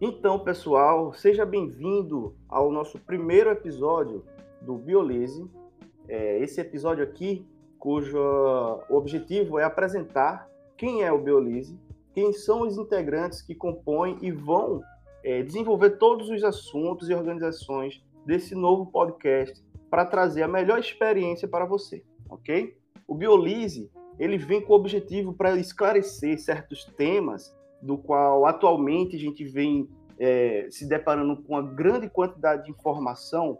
Então, pessoal, seja bem-vindo ao nosso primeiro episódio do Biolise. É, esse episódio aqui, cujo objetivo é apresentar quem é o Biolise, quem são os integrantes que compõem e vão é, desenvolver todos os assuntos e organizações desse novo podcast para trazer a melhor experiência para você, ok? O Biolise ele vem com o objetivo para esclarecer certos temas do qual atualmente a gente vem é, se deparando com uma grande quantidade de informação,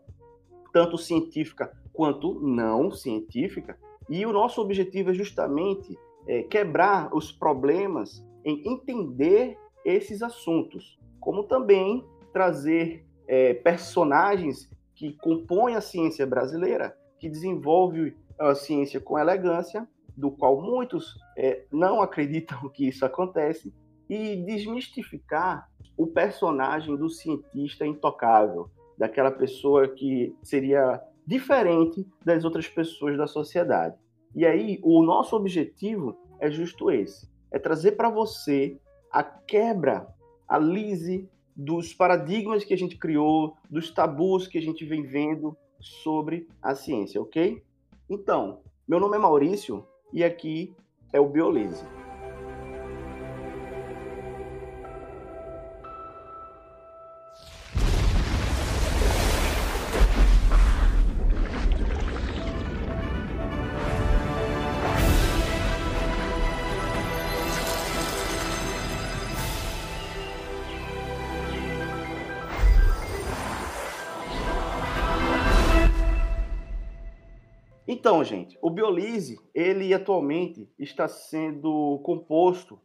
tanto científica quanto não científica, e o nosso objetivo é justamente é, quebrar os problemas em entender esses assuntos, como também trazer é, personagens que compõem a ciência brasileira, que desenvolve a ciência com elegância, do qual muitos é, não acreditam que isso acontece, e desmistificar o personagem do cientista intocável, daquela pessoa que seria diferente das outras pessoas da sociedade. E aí, o nosso objetivo é justo esse: é trazer para você a quebra, a lise dos paradigmas que a gente criou, dos tabus que a gente vem vendo sobre a ciência, ok? Então, meu nome é Maurício e aqui é o Biolese. Então, gente, o Biolise, ele atualmente está sendo composto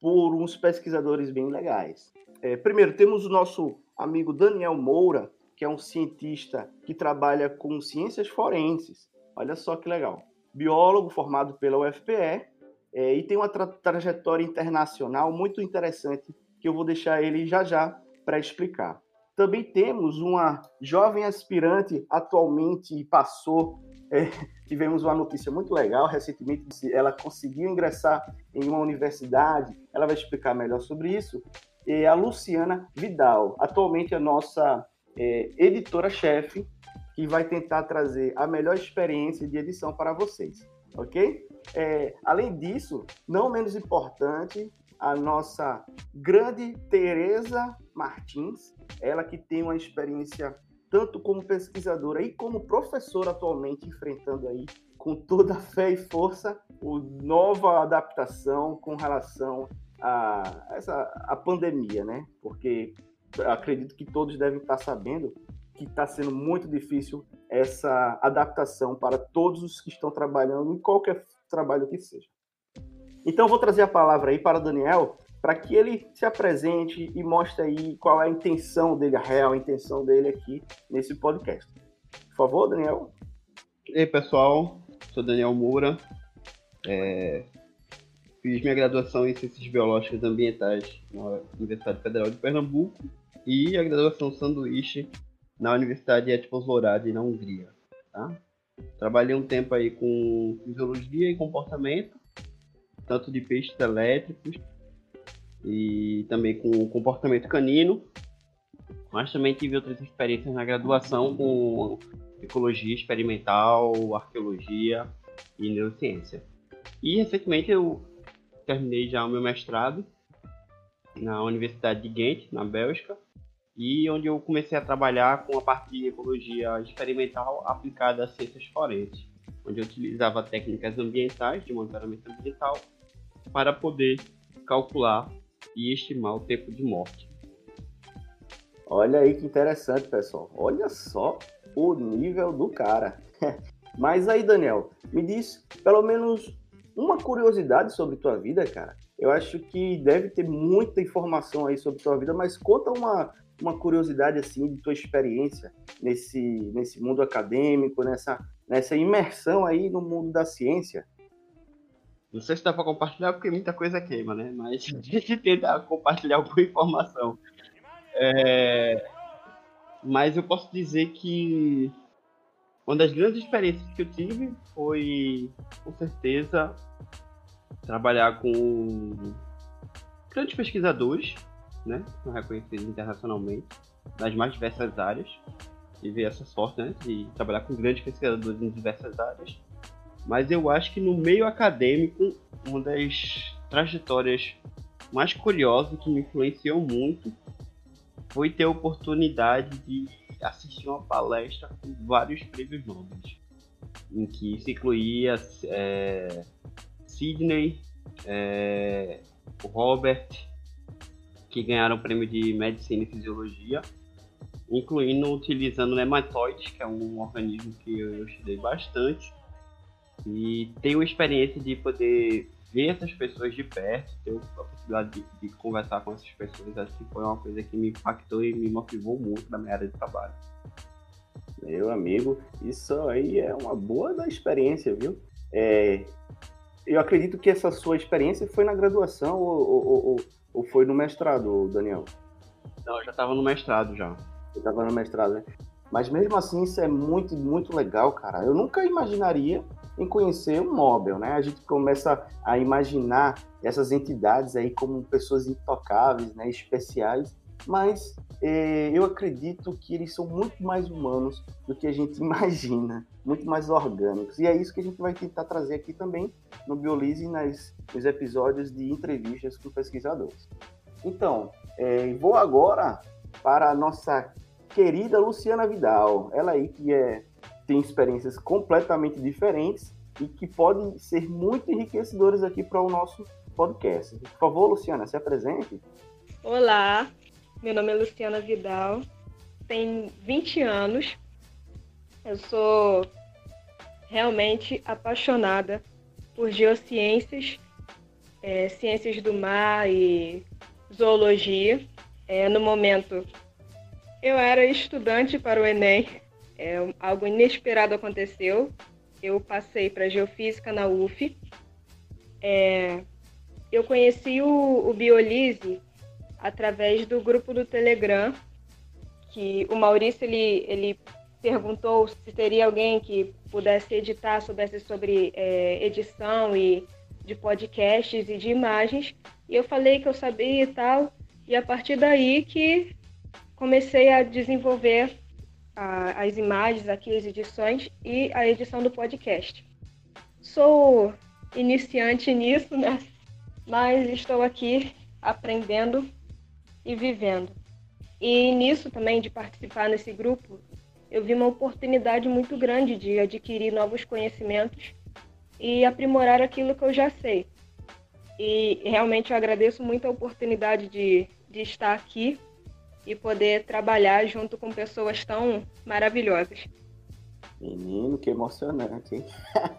por uns pesquisadores bem legais. É, primeiro, temos o nosso amigo Daniel Moura, que é um cientista que trabalha com ciências forenses. Olha só que legal. Biólogo formado pela UFPE é, e tem uma tra trajetória internacional muito interessante que eu vou deixar ele já já para explicar. Também temos uma jovem aspirante, atualmente passou é, tivemos uma notícia muito legal recentemente. Ela conseguiu ingressar em uma universidade. Ela vai explicar melhor sobre isso. É a Luciana Vidal, atualmente a nossa é, editora-chefe, que vai tentar trazer a melhor experiência de edição para vocês, ok? É, além disso, não menos importante, a nossa grande Tereza Martins, ela que tem uma experiência tanto como pesquisadora e como professora atualmente, enfrentando aí com toda a fé e força o nova adaptação com relação a essa a pandemia, né? Porque acredito que todos devem estar sabendo que está sendo muito difícil essa adaptação para todos os que estão trabalhando em qualquer trabalho que seja. Então, vou trazer a palavra aí para o Daniel, para que ele se apresente e mostre aí qual é a intenção dele, a real intenção dele aqui nesse podcast. Por favor, Daniel. E aí, pessoal, sou Daniel Moura, é... fiz minha graduação em Ciências Biológicas Ambientais na Universidade Federal de Pernambuco e a graduação sanduíche na Universidade Etipos-Lourdes, na Hungria. Tá? Trabalhei um tempo aí com fisiologia e comportamento, tanto de peixes elétricos e também com comportamento canino, mas também tive outras experiências na graduação com ecologia experimental, arqueologia e neurociência. E recentemente eu terminei já o meu mestrado na Universidade de Ghent, na Bélgica, e onde eu comecei a trabalhar com a parte de ecologia experimental aplicada a ciências forenses, onde eu utilizava técnicas ambientais, de monitoramento ambiental, para poder calcular e estimar o tempo de morte. Olha aí que interessante, pessoal. Olha só o nível do cara. Mas aí, Daniel, me diz pelo menos uma curiosidade sobre tua vida, cara. Eu acho que deve ter muita informação aí sobre tua vida, mas conta uma, uma curiosidade assim de tua experiência nesse, nesse mundo acadêmico, nessa, nessa imersão aí no mundo da ciência. Não sei se dá para compartilhar porque muita coisa queima, né? Mas a gente tenta compartilhar alguma informação. É... Mas eu posso dizer que uma das grandes experiências que eu tive foi, com certeza, trabalhar com grandes pesquisadores, né? Reconhecidos internacionalmente, nas mais diversas áreas. Tive essa sorte, né? De trabalhar com grandes pesquisadores em diversas áreas. Mas eu acho que no meio acadêmico, uma das trajetórias mais curiosas que me influenciou muito foi ter a oportunidade de assistir uma palestra com vários prêmios nobres, em que se incluía é, Sidney, é, o Robert, que ganharam o prêmio de Medicina e Fisiologia, incluindo utilizando nematóides, que é um organismo que eu estudei bastante, e tenho a experiência de poder ver essas pessoas de perto, ter a possibilidade de, de, conversar com essas pessoas, acho que foi uma coisa que me impactou e me motivou muito na minha área de trabalho. Meu amigo, isso aí é uma boa da experiência, viu? É, eu acredito que essa sua experiência foi na graduação ou, ou, ou, ou foi no mestrado, Daniel? Não, eu já estava no mestrado já. Eu estava no mestrado, né? Mas mesmo assim, isso é muito, muito legal, cara. Eu nunca imaginaria em conhecer o Nobel, né? A gente começa a imaginar essas entidades aí como pessoas intocáveis, né? Especiais, mas é, eu acredito que eles são muito mais humanos do que a gente imagina, muito mais orgânicos. E é isso que a gente vai tentar trazer aqui também no Biolise nas, nos episódios de entrevistas com pesquisadores. Então, é, vou agora para a nossa querida Luciana Vidal. Ela aí que é, tem experiências completamente diferentes e que podem ser muito enriquecedoras aqui para o nosso podcast. Por favor, Luciana, se apresente. Olá, meu nome é Luciana Vidal, tenho 20 anos. Eu sou realmente apaixonada por geociências, é, ciências do mar e zoologia. É, no momento, eu era estudante para o Enem. É, algo inesperado aconteceu. Eu passei para geofísica na UF. É, eu conheci o, o Biolise através do grupo do Telegram, que o Maurício ele, ele perguntou se teria alguém que pudesse editar, soubesse sobre é, edição e de podcasts e de imagens. E eu falei que eu sabia e tal. E a partir daí que comecei a desenvolver a, as imagens aqui, as edições e a edição do podcast. Sou iniciante nisso, né? Mas estou aqui aprendendo e vivendo. E nisso também, de participar nesse grupo, eu vi uma oportunidade muito grande de adquirir novos conhecimentos e aprimorar aquilo que eu já sei. E realmente eu agradeço muito a oportunidade de, de estar aqui e poder trabalhar junto com pessoas tão maravilhosas. Menino, que emocionante, hein?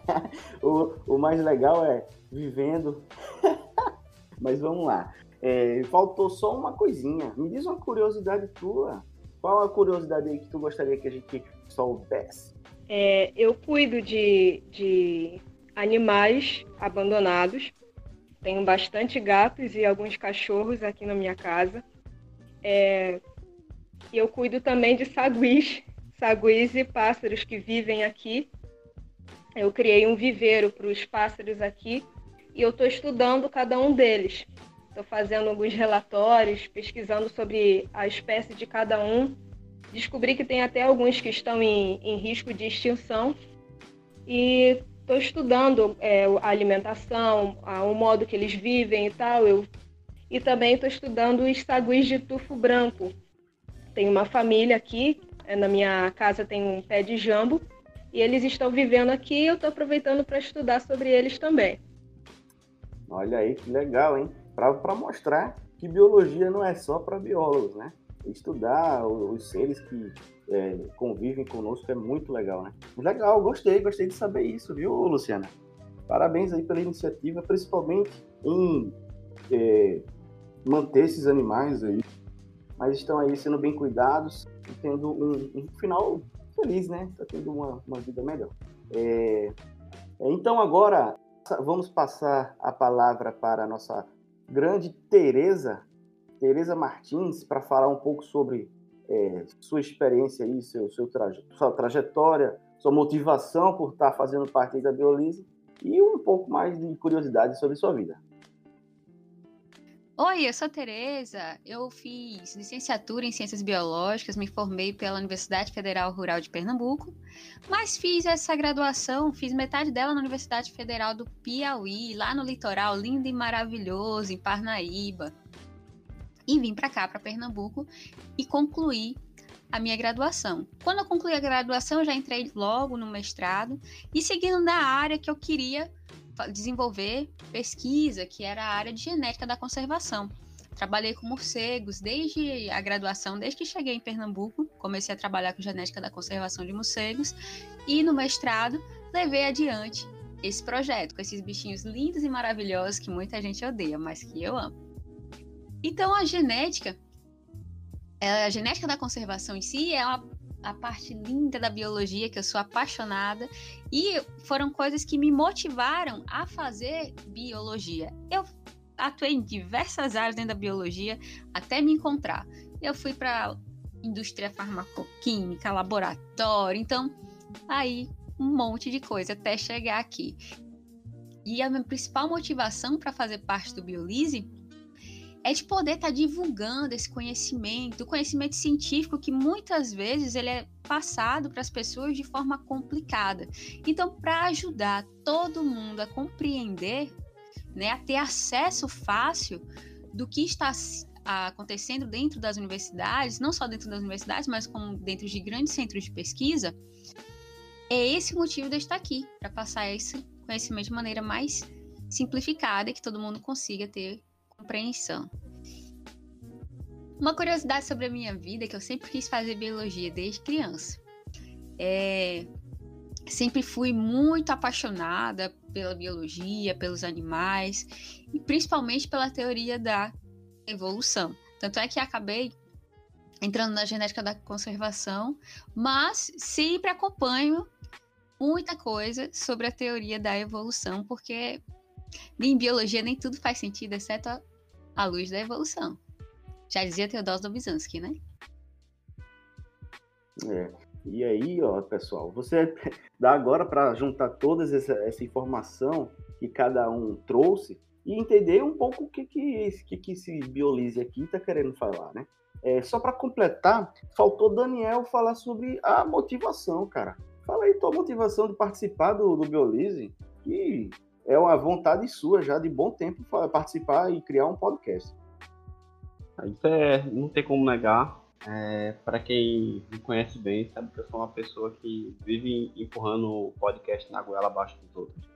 o, o mais legal é vivendo. Mas vamos lá. É, faltou só uma coisinha. Me diz uma curiosidade tua. Qual a curiosidade aí que tu gostaria que a gente soubesse? É, eu cuido de, de animais abandonados. Tenho bastante gatos e alguns cachorros aqui na minha casa. É, e eu cuido também de saguis, saguis e pássaros que vivem aqui. Eu criei um viveiro para os pássaros aqui e eu estou estudando cada um deles. Estou fazendo alguns relatórios, pesquisando sobre a espécie de cada um. Descobri que tem até alguns que estão em, em risco de extinção. E estou estudando é, a alimentação, a, o modo que eles vivem e tal. Eu e também estou estudando os saguis de tufo branco. Tem uma família aqui, é, na minha casa tem um pé de jambo, e eles estão vivendo aqui e eu estou aproveitando para estudar sobre eles também. Olha aí que legal, hein? Para mostrar que biologia não é só para biólogos, né? Estudar os seres que é, convivem conosco é muito legal, né? Legal, gostei, gostei de saber isso, viu, Luciana? Parabéns aí pela iniciativa, principalmente em é, manter esses animais aí, mas estão aí sendo bem cuidados e tendo um, um final feliz, né? Tá tendo uma, uma vida melhor. É, é, então agora vamos passar a palavra para a nossa grande Tereza, Tereza Martins, para falar um pouco sobre é, sua experiência aí, seu, seu traje, sua trajetória, sua motivação por estar fazendo parte da Biolise e um pouco mais de curiosidade sobre sua vida. Oi, eu sou Tereza. Eu fiz licenciatura em Ciências Biológicas, me formei pela Universidade Federal Rural de Pernambuco, mas fiz essa graduação, fiz metade dela na Universidade Federal do Piauí, lá no litoral lindo e maravilhoso, em Parnaíba. E vim para cá, para Pernambuco, e concluí a minha graduação. Quando eu concluí a graduação, eu já entrei logo no mestrado e seguindo na área que eu queria desenvolver pesquisa, que era a área de genética da conservação. Trabalhei com morcegos desde a graduação, desde que cheguei em Pernambuco, comecei a trabalhar com genética da conservação de morcegos e no mestrado levei adiante esse projeto com esses bichinhos lindos e maravilhosos que muita gente odeia, mas que eu amo. Então a genética, a genética da conservação em si é uma a parte linda da biologia, que eu sou apaixonada, e foram coisas que me motivaram a fazer biologia. Eu atuei em diversas áreas dentro da biologia até me encontrar. Eu fui para indústria farmacoquímica, laboratório, então aí um monte de coisa até chegar aqui. E a minha principal motivação para fazer parte do Biolise é de poder estar tá divulgando esse conhecimento, o conhecimento científico que muitas vezes ele é passado para as pessoas de forma complicada. Então, para ajudar todo mundo a compreender, né, a ter acesso fácil do que está acontecendo dentro das universidades, não só dentro das universidades, mas como dentro de grandes centros de pesquisa, é esse o motivo de eu estar aqui, para passar esse conhecimento de maneira mais simplificada e que todo mundo consiga ter compreensão. Uma curiosidade sobre a minha vida é que eu sempre quis fazer biologia desde criança. É, sempre fui muito apaixonada pela biologia, pelos animais e principalmente pela teoria da evolução. Tanto é que acabei entrando na genética da conservação, mas sempre acompanho muita coisa sobre a teoria da evolução, porque em biologia nem tudo faz sentido, exceto a luz da evolução. Já dizia Teodoro Dobzhansky, né? É. E aí, ó, pessoal, você dá agora para juntar toda essa, essa, informação que cada um trouxe e entender um pouco o que, que, que, que esse Biolise aqui está querendo falar, né? É, só para completar, faltou Daniel falar sobre a motivação, cara. Fala aí tua motivação de participar do, do Biolise, que é uma vontade sua já de bom tempo participar e criar um podcast. Isso é, não tem como negar. É, para quem me conhece bem, sabe que eu sou uma pessoa que vive empurrando o podcast na goela abaixo dos outros.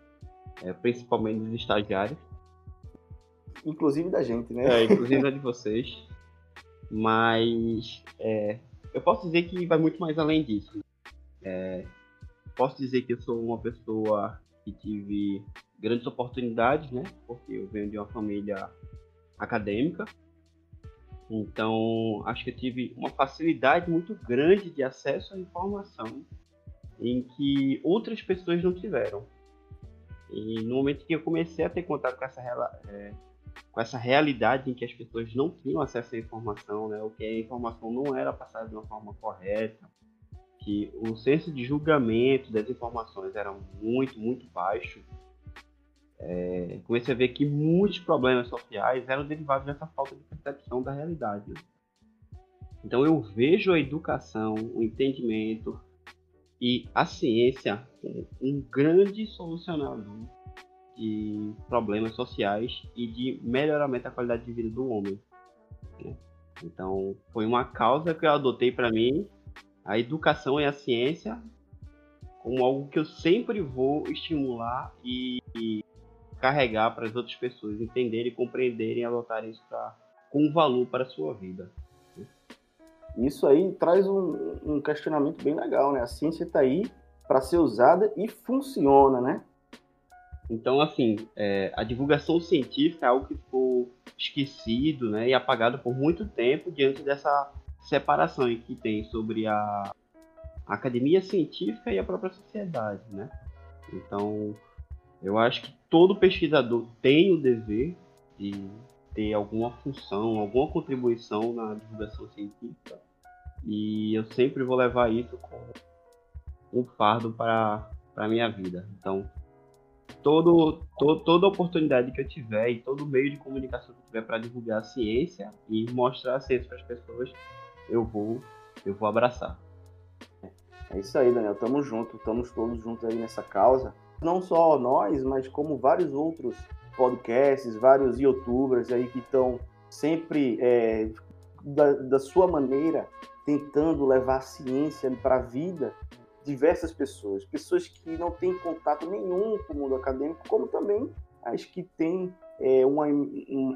É, principalmente dos estagiários. Inclusive da gente, né? É, inclusive da de vocês. Mas é, eu posso dizer que vai muito mais além disso. É, posso dizer que eu sou uma pessoa que tive grandes oportunidades, né? Porque eu venho de uma família acadêmica. Então, acho que eu tive uma facilidade muito grande de acesso à informação em que outras pessoas não tiveram. E no momento que eu comecei a ter contato com essa, é, com essa realidade em que as pessoas não tinham acesso à informação, né, ou que a informação não era passada de uma forma correta, que o senso de julgamento das informações era muito, muito baixo, é, comecei a ver que muitos problemas sociais eram derivados dessa falta de percepção da realidade. Né? Então eu vejo a educação, o entendimento e a ciência como um grande solucionador de problemas sociais e de melhoramento da qualidade de vida do homem. Né? Então foi uma causa que eu adotei para mim, a educação e a ciência como algo que eu sempre vou estimular e carregar para as outras pessoas entenderem, compreenderem e adotarem isso pra, com valor para a sua vida. Isso aí traz um, um questionamento bem legal, né? A ciência está aí para ser usada e funciona, né? Então, assim, é, a divulgação científica é algo que ficou esquecido né, e apagado por muito tempo diante dessa separação que tem sobre a, a academia científica e a própria sociedade, né? Então, eu acho que todo pesquisador tem o dever de ter alguma função, alguma contribuição na divulgação científica. E eu sempre vou levar isso como um fardo para a minha vida. Então, todo, todo, toda oportunidade que eu tiver e todo meio de comunicação que eu tiver para divulgar a ciência e mostrar a ciência para as pessoas, eu vou, eu vou abraçar. É isso aí, Daniel. Tamo junto, estamos todos juntos aí nessa causa. Não só nós, mas como vários outros podcasts, vários youtubers aí que estão sempre é, da, da sua maneira tentando levar a ciência para a vida diversas pessoas, pessoas que não têm contato nenhum com o mundo acadêmico, como também as que têm é, uma,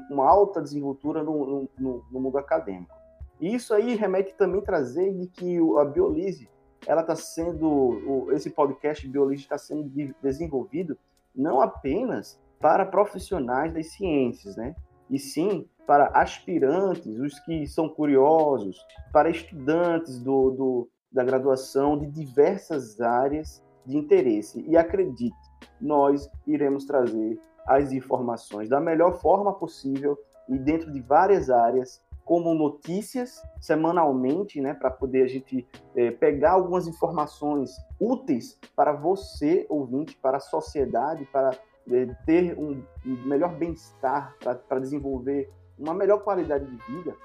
uma alta desenvoltura no, no, no, mundo acadêmico. E isso aí remete também a trazer de que a Biolise, ela está sendo, esse podcast Biolise está sendo desenvolvido não apenas para profissionais das ciências, né? E sim para aspirantes, os que são curiosos, para estudantes do, do da graduação de diversas áreas de interesse. E acredite, nós iremos trazer as informações da melhor forma possível e dentro de várias áreas, como notícias semanalmente, né, para poder a gente é, pegar algumas informações úteis para você, ouvinte, para a sociedade, para é, ter um melhor bem-estar, para desenvolver uma melhor qualidade de vida,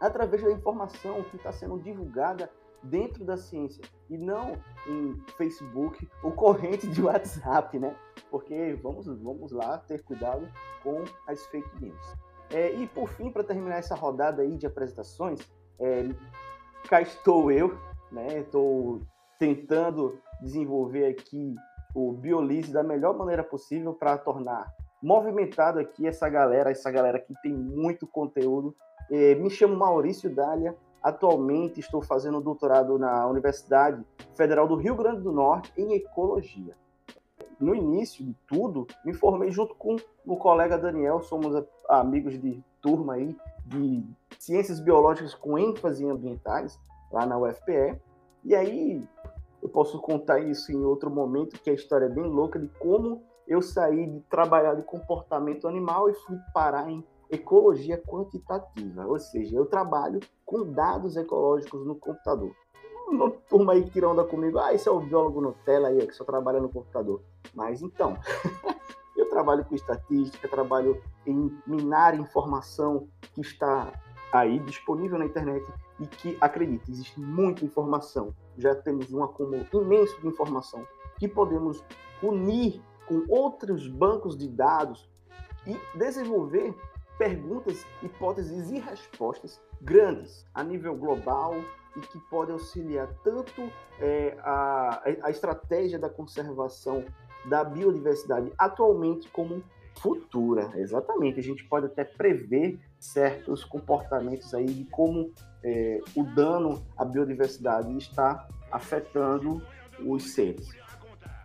através da informação que está sendo divulgada dentro da ciência e não em Facebook ou corrente de WhatsApp, né? Porque vamos, vamos lá ter cuidado com as fake news. É, e por fim, para terminar essa rodada aí de apresentações, é, cá estou eu, né? Estou tentando desenvolver aqui o Biolise da melhor maneira possível para tornar movimentado aqui essa galera, essa galera que tem muito conteúdo. É, me chamo Maurício Dália, Atualmente estou fazendo doutorado na Universidade Federal do Rio Grande do Norte em Ecologia. No início de tudo, me formei junto com o colega Daniel, somos amigos de turma aí de Ciências Biológicas com ênfase em ambientais, lá na UFPE. E aí eu posso contar isso em outro momento, que a história é bem louca de como eu saí de trabalhar de comportamento animal e fui parar em ecologia quantitativa, ou seja, eu trabalho com dados ecológicos no computador. Uma turma aí que onda comigo, ah, esse é o biólogo Nutella aí, que só trabalha no computador. Mas então, eu trabalho com estatística, trabalho em minar informação que está aí disponível na internet e que, acredite, existe muita informação. Já temos um acúmulo imenso de informação que podemos unir com outros bancos de dados e desenvolver perguntas, hipóteses e respostas grandes a nível global e que podem auxiliar tanto é, a, a estratégia da conservação da biodiversidade atualmente como futura. Exatamente, a gente pode até prever certos comportamentos aí de como é, o dano à biodiversidade está afetando os seres.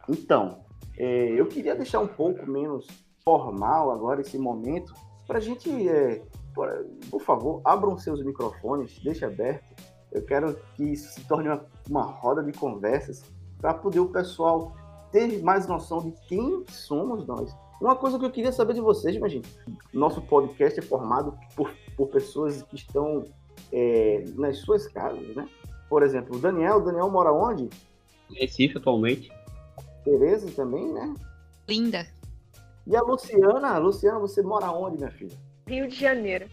Então, é, eu queria deixar um pouco menos formal agora esse momento para a gente, é, por, por, favor, abram seus microfones, deixe aberto. Eu quero que isso se torne uma, uma roda de conversas para poder o pessoal ter mais noção de quem somos nós. Uma coisa que eu queria saber de vocês, imagina, nosso podcast é formado por, por pessoas que estão é, nas suas casas, né? Por exemplo, o Daniel, o Daniel mora onde? Recife atualmente. Tereza também, né? Linda. E a Luciana, Luciana, você mora onde, minha filha? Rio de Janeiro.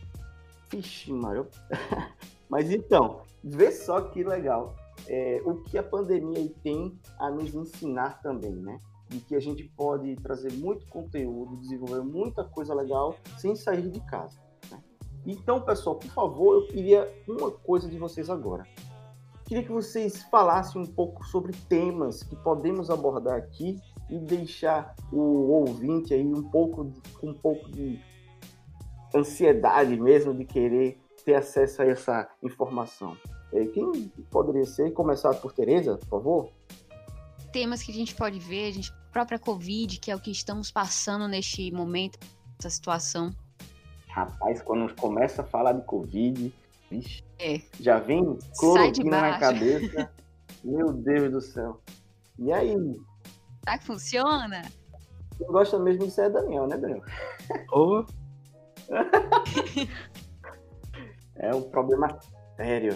Vixe, Mário. Mas então, vê só que legal. É, o que a pandemia tem a nos ensinar também, né? De que a gente pode trazer muito conteúdo, desenvolver muita coisa legal sem sair de casa. Né? Então, pessoal, por favor, eu queria uma coisa de vocês agora. Queria que vocês falassem um pouco sobre temas que podemos abordar aqui e deixar o ouvinte aí um pouco com um pouco de ansiedade mesmo de querer ter acesso a essa informação. Quem poderia ser? Começar por Tereza, por favor? Temas que a gente pode ver, a gente própria Covid, que é o que estamos passando neste momento, essa situação. Rapaz, quando começa a falar de Covid, vixe, é. já vem cloroquina na cabeça. Meu Deus do céu. E aí, Será que funciona? Quem gosta mesmo disso é Daniel, né, Daniel? Oh. é um problema sério.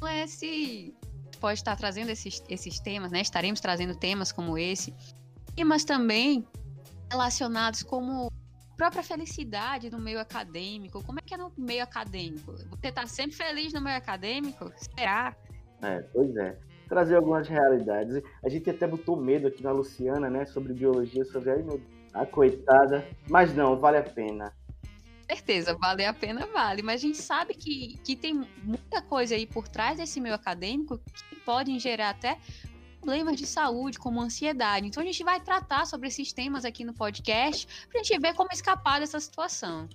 Não é se pode estar trazendo esses, esses temas, né? Estaremos trazendo temas como esse. E, mas também relacionados como própria felicidade no meio acadêmico. Como é que é no meio acadêmico? Você está sempre feliz no meio acadêmico? Será? É, pois é. Trazer algumas realidades. A gente até botou medo aqui na Luciana, né? Sobre biologia, sobre a coitada. Mas não, vale a pena certeza, vale a pena, vale. Mas a gente sabe que, que tem muita coisa aí por trás desse meio acadêmico que podem gerar até problemas de saúde, como ansiedade. Então a gente vai tratar sobre esses temas aqui no podcast para a gente ver como escapar dessa situação.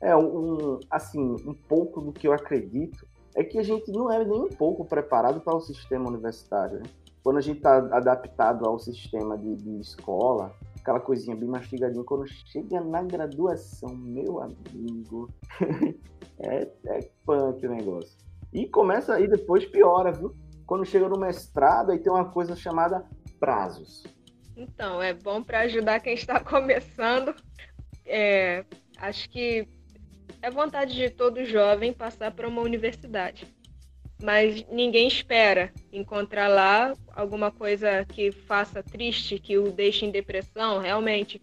É, um, assim, um pouco do que eu acredito é que a gente não é nem um pouco preparado para o sistema universitário. Né? Quando a gente está adaptado ao sistema de, de escola, aquela coisinha bem mastigadinha. Quando chega na graduação, meu amigo, é, é punk o negócio. E começa aí depois piora, viu? Quando chega no mestrado, aí tem uma coisa chamada prazos. Então, é bom para ajudar quem está começando. É, acho que é vontade de todo jovem passar para uma universidade mas ninguém espera encontrar lá alguma coisa que faça triste, que o deixe em depressão, realmente.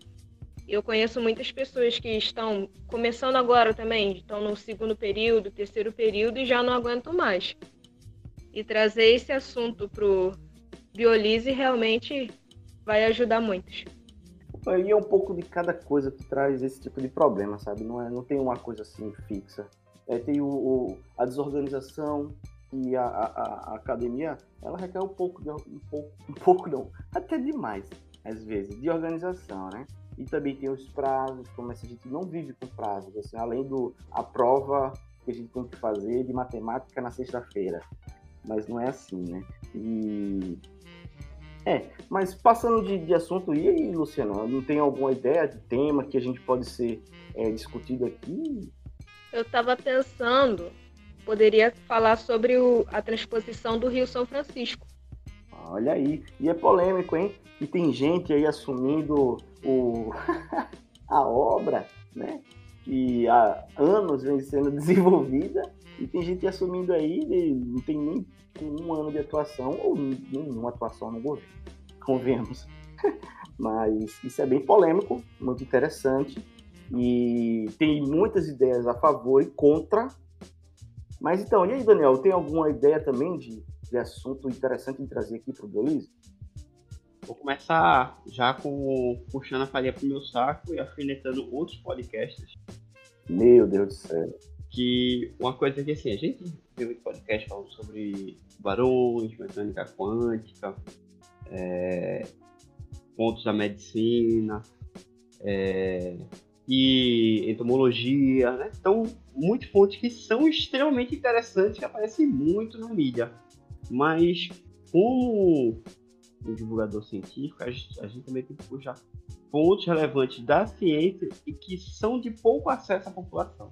Eu conheço muitas pessoas que estão começando agora também, estão no segundo período, terceiro período e já não aguentam mais. E trazer esse assunto para o Biolise realmente vai ajudar muitos. E é um pouco de cada coisa que traz esse tipo de problema, sabe? Não, é, não tem uma coisa assim fixa. É, tem o, o, a desorganização, e a, a, a, academia ela requer um pouco, de, um pouco, um pouco não, até demais, às vezes, de organização, né? E também tem os prazos, como a gente não vive com prazos, assim, além do a prova que a gente tem que fazer de matemática na sexta-feira. Mas não é assim, né? E é, mas passando de, de, assunto, e aí, Luciano, não tem alguma ideia de tema que a gente pode ser é, discutido aqui? Eu estava pensando poderia falar sobre o, a transposição do Rio São Francisco. Olha aí, e é polêmico, hein? E tem gente aí assumindo o, a obra, né? Que há anos vem sendo desenvolvida, e tem gente assumindo aí, não tem nem um ano de atuação, ou nenhuma atuação no governo, convenhamos. Mas isso é bem polêmico, muito interessante, e tem muitas ideias a favor e contra, mas então, e aí, Daniel, tem alguma ideia também de, de assunto interessante de trazer aqui para o Belize? Vou começar já com puxando a farinha pro meu saco e alfinetando outros podcasts. Meu Deus do céu. Que uma coisa que assim, a gente teve podcast falando sobre barões, mecânica quântica, é, pontos da medicina, é, e entomologia, né? Então, muitas fontes que são extremamente interessantes que aparecem muito na mídia. Mas, como um divulgador científico, a gente, a gente também tem que puxar fontes relevantes da ciência e que são de pouco acesso à população.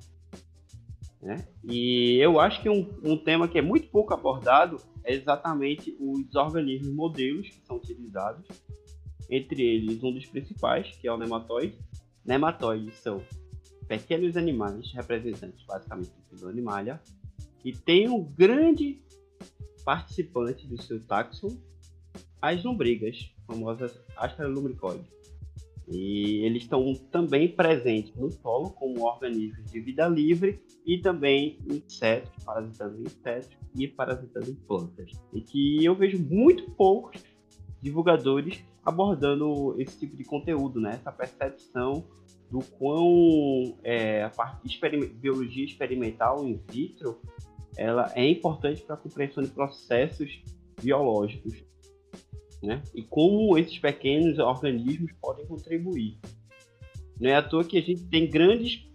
Né? E eu acho que um, um tema que é muito pouco abordado é exatamente os organismos modelos que são utilizados, entre eles um dos principais, que é o nematóide, Nematóides são pequenos animais, representantes basicamente do animalia, que tem um grande participante do seu taxon, as lombrigas, famosas Astralumbricoides. E eles estão também presentes no solo como organismos de vida livre e também insetos, parasitando insetos e parasitando plantas. E que eu vejo muito poucos divulgadores abordando esse tipo de conteúdo, né? Essa percepção do quão é, a parte de biologia experimental in vitro ela é importante para a compreensão de processos biológicos, né? E como esses pequenos organismos podem contribuir. Não é à toa que a gente tem grandes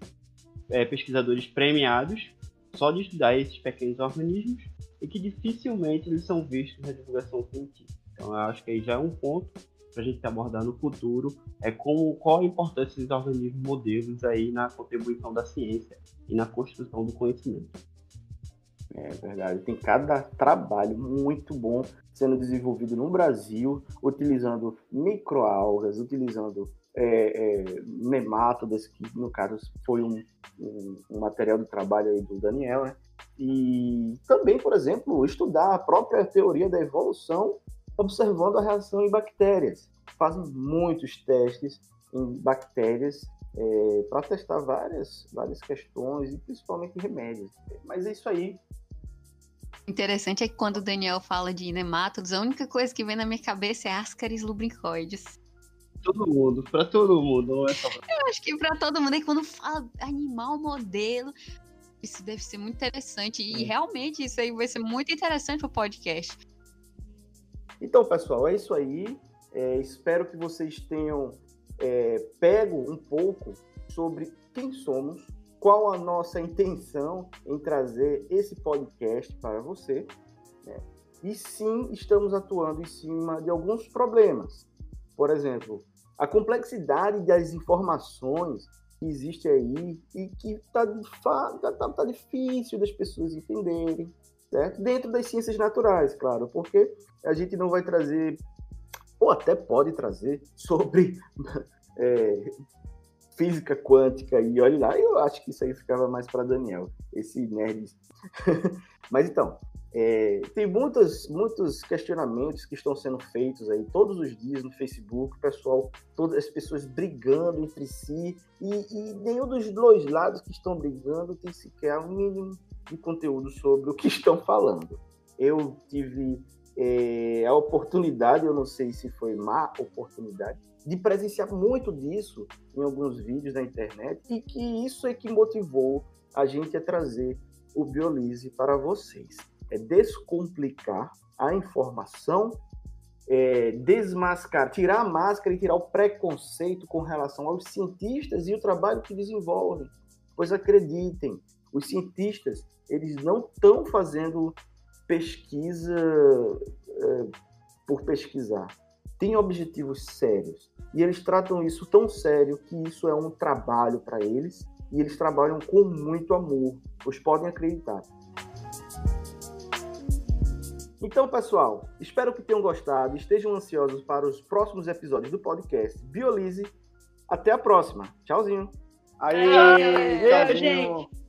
é, pesquisadores premiados só de estudar esses pequenos organismos e que dificilmente eles são vistos na divulgação científica. Então, eu acho que aí já é um ponto para a gente abordar no futuro é como, qual a importância desses organismos modelos aí na contribuição da ciência e na construção do conhecimento. É verdade, tem cada trabalho muito bom sendo desenvolvido no Brasil, utilizando microalgas, utilizando é, é, nemátodas, que no caso foi um, um, um, material de trabalho aí do Daniel, né? e também, por exemplo, estudar a própria teoria da evolução observando a reação em bactérias. Fazem muitos testes em bactérias é, para testar várias, várias questões e principalmente remédios. Mas é isso aí. Interessante é que quando o Daniel fala de nemátodos, a única coisa que vem na minha cabeça é ascaris lubricoides. Todo mundo, para todo mundo, não é só pra... Eu acho que para todo mundo, e quando fala animal modelo, isso deve ser muito interessante. E é. realmente isso aí vai ser muito interessante pro podcast. Então, pessoal, é isso aí. É, espero que vocês tenham é, pego um pouco sobre quem somos, qual a nossa intenção em trazer esse podcast para você. Né? E sim, estamos atuando em cima de alguns problemas. Por exemplo, a complexidade das informações que existe aí e que está tá, tá, tá difícil das pessoas entenderem, certo? Dentro das ciências naturais, claro, porque a gente não vai trazer, ou até pode trazer, sobre é, física quântica e olha lá, eu acho que isso aí ficava mais para Daniel, esse nerd. Mas então, é, tem muitos, muitos questionamentos que estão sendo feitos aí todos os dias no Facebook, pessoal, todas as pessoas brigando entre si, e, e nenhum dos dois lados que estão brigando tem sequer um mínimo de conteúdo sobre o que estão falando. Eu tive é, a oportunidade, eu não sei se foi má oportunidade, de presenciar muito disso em alguns vídeos da internet, e que isso é que motivou a gente a trazer o Biolise para vocês é descomplicar a informação, é, desmascarar, tirar a máscara e tirar o preconceito com relação aos cientistas e o trabalho que desenvolvem. Pois acreditem, os cientistas eles não estão fazendo pesquisa é, por pesquisar. Tem objetivos sérios. E eles tratam isso tão sério que isso é um trabalho para eles e eles trabalham com muito amor. Vocês podem acreditar. Então, pessoal, espero que tenham gostado, estejam ansiosos para os próximos episódios do podcast Biolise. Até a próxima. Tchauzinho. Aê, Aê tchauzinho. gente.